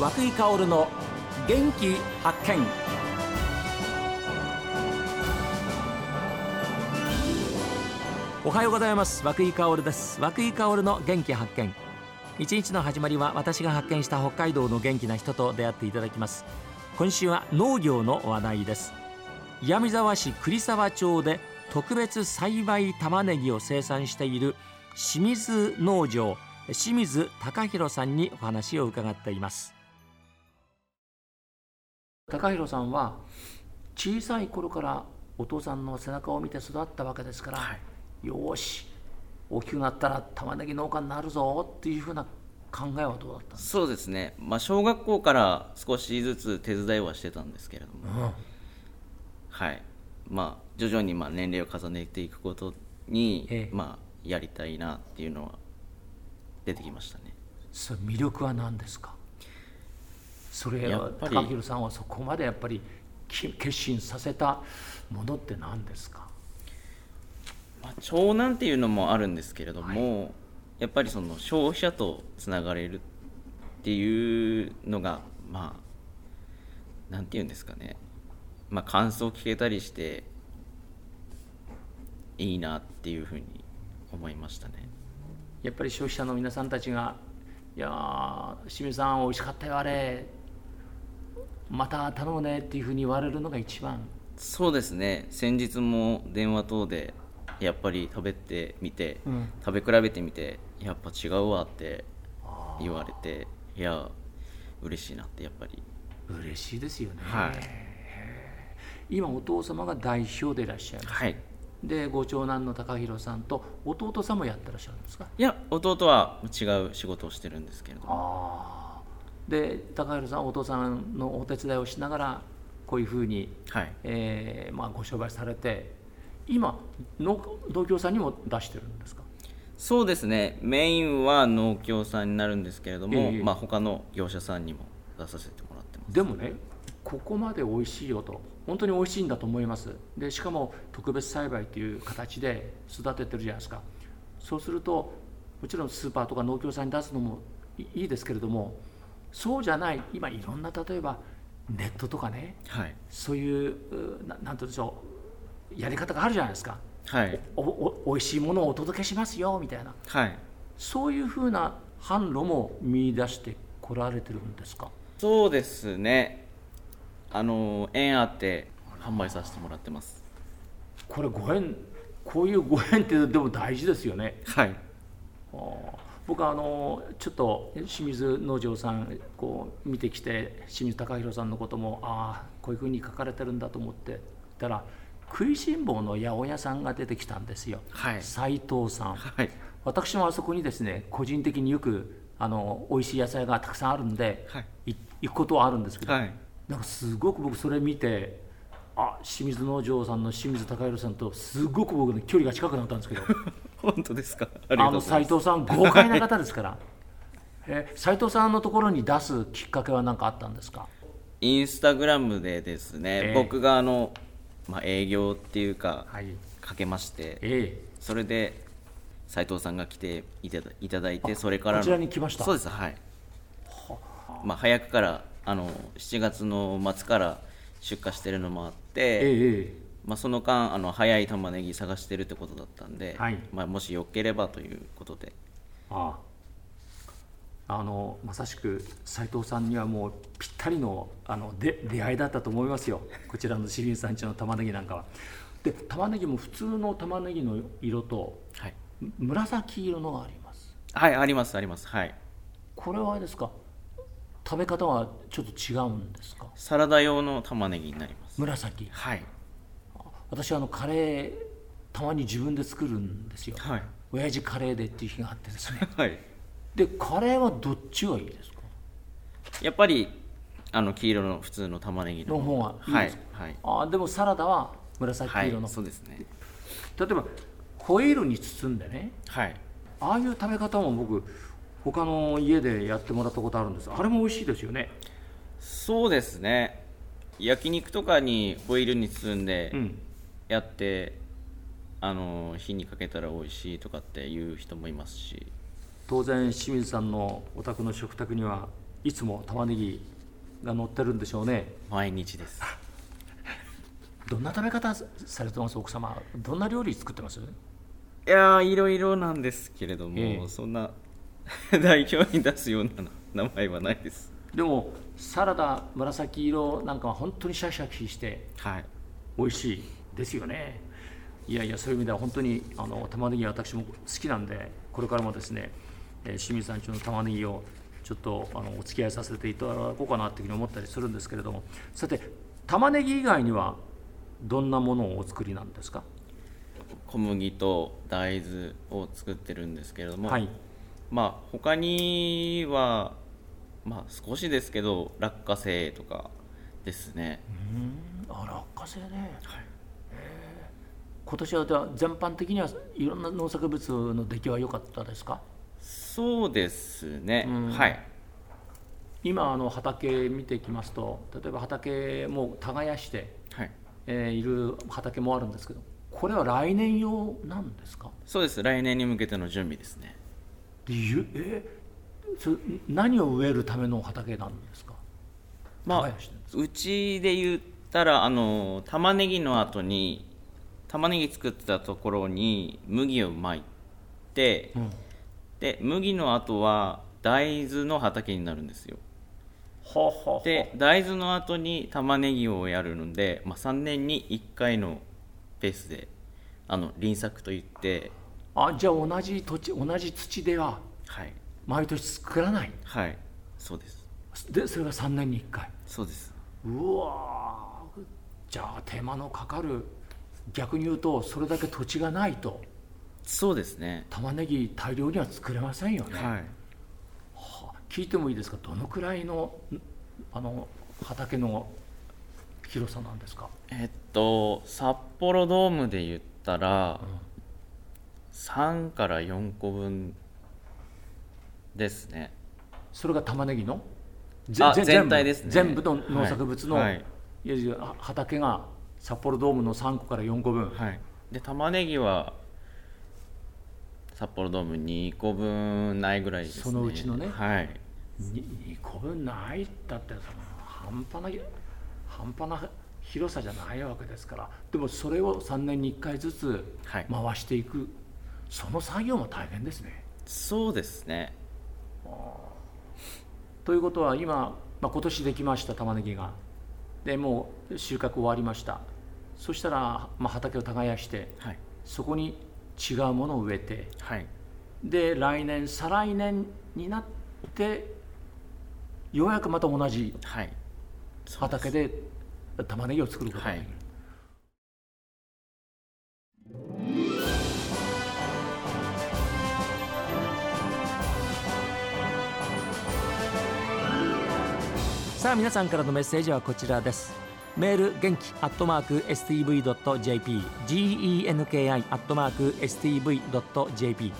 和久井薫の元気発見。おはようございます。和久井薫です。和久井薫の元気発見。一日の始まりは私が発見した北海道の元気な人と出会っていただきます。今週は農業の話題です。岩見沢市栗沢町で特別栽培玉ねぎを生産している清水農場清水隆弘さんにお話を伺っています。高弘さんは小さい頃からお父さんの背中を見て育ったわけですから、はい、よし大きくなったら玉ねぎ農家になるぞっていうふうな考えはどうだったそうですね、まあ、小学校から少しずつ手伝いはしてたんですけれども、うん、はい。まあ徐々にまあ年齢を重ねていくことに、まあ、やりたいなっていうのは出てきましたね。そ魅力は何ですか？それは高弘さんはそこまでやっぱり決心させたものって何ですか、まあ、長男っていうのもあるんですけれども、はい、やっぱりその消費者とつながれるっていうのがまあなんて言うんですかね。まあ感想を聞けたりしていいなっていうふうに思いましたね。やっぱり消費者の皆さんたちが「いや清水さんおいしかったよあれまた頼むね」っていうふうに言われるのが一番。そうですね。先日も電話等でやっぱり食べてみて、うん、食べ比べてみてやっぱ違うわって言われていや嬉しいなってやっぱり。嬉しいですよね、はい、今お父様が代表でいらっしゃいます、はい。でご長男の高弘さんと弟さんもやってらっしゃるんですか？いや弟は違う仕事をしてるんですけれどもで高弘さんお父さんのお手伝いをしながらこういうふうに、はい。えーまあ、ご商売されて今農農協さんにも出してるんですか？そうですね。メインは農協さんになるんですけれども、えー、まあ、他の業者さんにも出させてもらってます。でもねここまで美味しいよと本当に美味しいんだと思います。でしかも特別栽培という形で育ててるじゃないですか。そうするともちろんスーパーとか農協さんに出すのもいいですけれどもそうじゃない今いろんな例えばネットとかね、はい、そういうななんてうんでしょうやり方があるじゃないですか、はい、おおおいしいものをお届けしますよみたいな、はい、そういうふうな販路も見出してこられてるんですか？そうですね。あの縁あって販売させてもらってます。これご縁こういうご縁ってでも大事ですよね。はい僕はあのちょっと清水農場さんこう見てきて清水隆弘さんのこともああこういうふうに書かれてるんだと思ってたら食いしん坊の八百屋さんが出てきたんですよ、はい、斉藤さん、はい、私もあそこにですね個人的によくあの美味しい野菜がたくさんあるんで、はい、行くことはあるんですけど、はい、なんかすごく僕それ見てあ清水農場さんの清水隆弘さんとすごく僕の距離が近くなったんですけど本当ですか？あの斉藤さん豪快な方ですから。え斉藤さんのところに出すきっかけは何かあったんですか？インスタグラムでですね、えー、僕があの、まあ、営業っていうか、はい、かけまして、えー、それで斉藤さんが来ていただいてそれからこちらに来ました。そうですはい。まあ、早くからあの7月の末から出荷してるのもあって、ええ、まあ、その間あの早い玉ねぎ探してるってことだったんで、はい、まあ、もしよければということで。ああ。あのまさしく斉藤さんにはもうぴったりのあので出会いだったと思いますよ。こちらの清水さんちの玉ねぎなんかは。で玉ねぎも普通の玉ねぎの色と、はい、紫色のがあります。はいありますあります。はい。これはあれですか？食べ方はちょっと違うんですか？サラダ用の玉ねぎになります。紫。はい私はあのカレーたまに自分で作るんですよ、はい、親父カレーでっていう日があってですね、はい、でカレーはどっちがいいですか？やっぱりあの黄色の普通の玉ねぎの方。がいいですか、はい、はい、あでもサラダは紫色の、はい、そうですね。例えばホイールに包んでね、はい、ああいう食べ方も僕他の家でやってもらったことあるんです。あれも美味しいですよね。そうですね。焼肉とかにホイールに包んでやって、うん、あの火にかけたら美味しいとかっていう人もいますし。当然清水さんのお宅の食卓にはいつも玉ねぎが乗ってるんでしょうね。毎日です。どんな食べ方されてます奥様？どんな料理作ってます？いやーいろいろなんですけれども、ええ。そんな 代表に出すような名前はないです。でもサラダ紫色なんかは本当にシャキシャキしてはい。美味しいですよね。いやいやそういう意味では本当にあの玉ねぎ私も好きなんでこれからもですね、えー清水さんちの玉ねぎをちょっとあのお付き合いさせていただこうかなっていうふうに思ったりするんですけれどもさて玉ねぎ以外にはどんなものをお作りなんですか？小麦と大豆を作ってるんですけれども、はい。まあ他にはまあ少しですけど落花生とかですね、うん。あ落花生ね。はい今年はでは全般的にはいろんな農作物の出来は良かったですか？そうですね、うん。はい。今あの畑見てきますと例えば畑も耕して、はい。えーいる畑もあるんですけどこれは来年用なんですか？そうです。来年に向けての準備ですね。でゆえそれ何を植えるための畑なんですか？まあうちで言ったらあの玉ねぎの後に玉ねぎ作ってたところに麦をまいて、うん。で麦の後は大豆の畑になるんですよ。はあはあはあで大豆の後に玉ねぎをやるので、まあ、3年に1回のペースであの輪作といってあじゃあ同じ土地同じ土でははい。毎年作らない？はい。そうです。でそれが3年に1回。そうです。うわーじゃあ手間のかかる逆に言うとそれだけ土地がないと。そうですね。玉ねぎ大量には作れませんよね、はい。はあ聞いてもいいですか？どのくらいのんあの畑の広さなんですか、えっと札幌ドームで言ったら3から4個分ですね。それが玉ねぎの？全体ですね。全部の農作物の、はい。はいいやいやあ畑が札幌ドームの3個から4個分、はい。で玉ねぎは札幌ドーム2個分ないぐらいですね。そのうちのね。はい。に2個分ないったってその半端な半端な広さじゃないわけですから。でもそれを3年に1回ずつはい。回していく、その作業も大変ですね。そうですね。ということは今、まあ、今年できました玉ねぎがでもう収穫終わりました。そしたら、まあ、畑を耕してはい。そこに違うものを植えてはい。で来年再来年になってようやくまた同じ畑で玉ねぎを作ることができる、はいさあ皆さんからのメッセージはこちらです。メール元気アットマーク STV.jp genki アットマーク STV.jp フ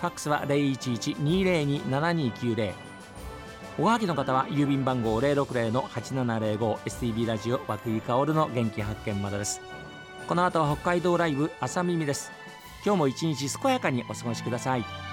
ァックスは011-202-7290おはがきの方は郵便番号 060-8705STB ラジオ和久井薫の元気発見までです。この後は北海道ライブ朝耳です。今日も一日健やかにお過ごしください。